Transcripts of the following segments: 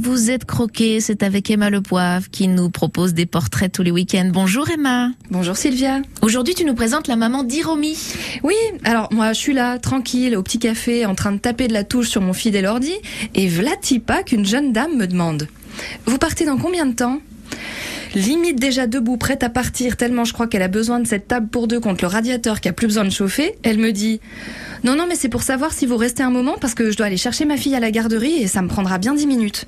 vous êtes croqué, c'est avec Emma Le Poivre qui nous propose des portraits tous les week-ends. Bonjour Emma. Bonjour Sylvia. Aujourd'hui, tu nous présentes la maman d'Iromi. Oui, alors moi je suis là, tranquille, au petit café, en train de taper de la touche sur mon fidèle ordi, et vlati pas qu'une jeune dame me demande Vous partez dans combien de temps? Limite déjà debout, prête à partir, tellement je crois qu'elle a besoin de cette table pour deux contre le radiateur qui a plus besoin de chauffer, elle me dit Non, non, mais c'est pour savoir si vous restez un moment parce que je dois aller chercher ma fille à la garderie et ça me prendra bien dix minutes.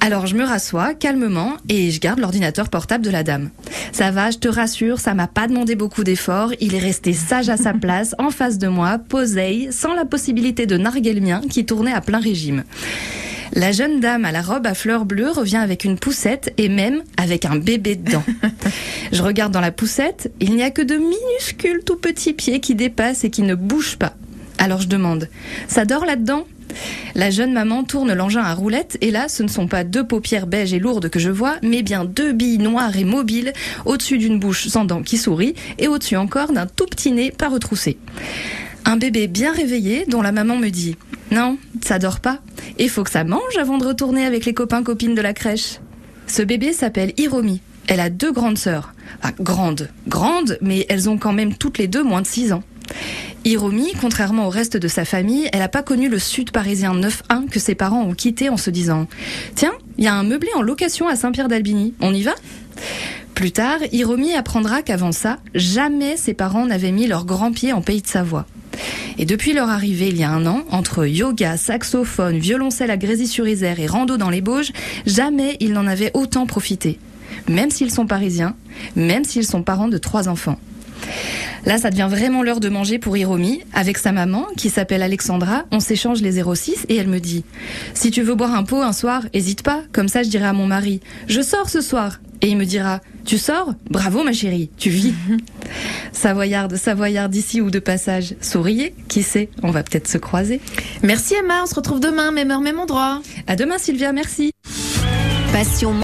Alors je me rassois calmement et je garde l'ordinateur portable de la dame. Ça va, je te rassure, ça m'a pas demandé beaucoup d'efforts, il est resté sage à sa place, en face de moi, posé, sans la possibilité de narguer le mien qui tournait à plein régime. La jeune dame à la robe à fleurs bleues revient avec une poussette et même avec un bébé dedans. Je regarde dans la poussette, il n'y a que de minuscules tout petits pieds qui dépassent et qui ne bougent pas. Alors je demande, ça dort là-dedans? La jeune maman tourne l'engin à roulette et là, ce ne sont pas deux paupières beiges et lourdes que je vois, mais bien deux billes noires et mobiles au-dessus d'une bouche sans dents qui sourit et au-dessus encore d'un tout petit nez pas retroussé. Un bébé bien réveillé dont la maman me dit Non, ça dort pas. Il faut que ça mange avant de retourner avec les copains copines de la crèche. Ce bébé s'appelle Hiromi. Elle a deux grandes sœurs. Enfin, grandes, grandes, mais elles ont quand même toutes les deux moins de 6 ans. Hiromi, contrairement au reste de sa famille, elle n'a pas connu le sud parisien 9-1 que ses parents ont quitté en se disant Tiens, il y a un meublé en location à Saint-Pierre d'Albigny, on y va? Plus tard, Hiromi apprendra qu'avant ça, jamais ses parents n'avaient mis leurs grands pieds en pays de Savoie. Et depuis leur arrivée il y a un an, entre yoga, saxophone, violoncelle à Grésy-sur-Isère et rando dans les Bauges, jamais ils n'en avaient autant profité. Même s'ils sont parisiens, même s'ils sont parents de trois enfants. Là, ça devient vraiment l'heure de manger pour Hiromi. Avec sa maman, qui s'appelle Alexandra, on s'échange les 06 et elle me dit Si tu veux boire un pot un soir, hésite pas. Comme ça, je dirai à mon mari Je sors ce soir. Et il me dira Tu sors? Bravo, ma chérie, tu vis. Savoyarde, Savoyarde d'ici ou de passage, souriez, qui sait, on va peut-être se croiser. Merci Emma, on se retrouve demain, même heure, même endroit. À demain, Sylvia, merci. Passion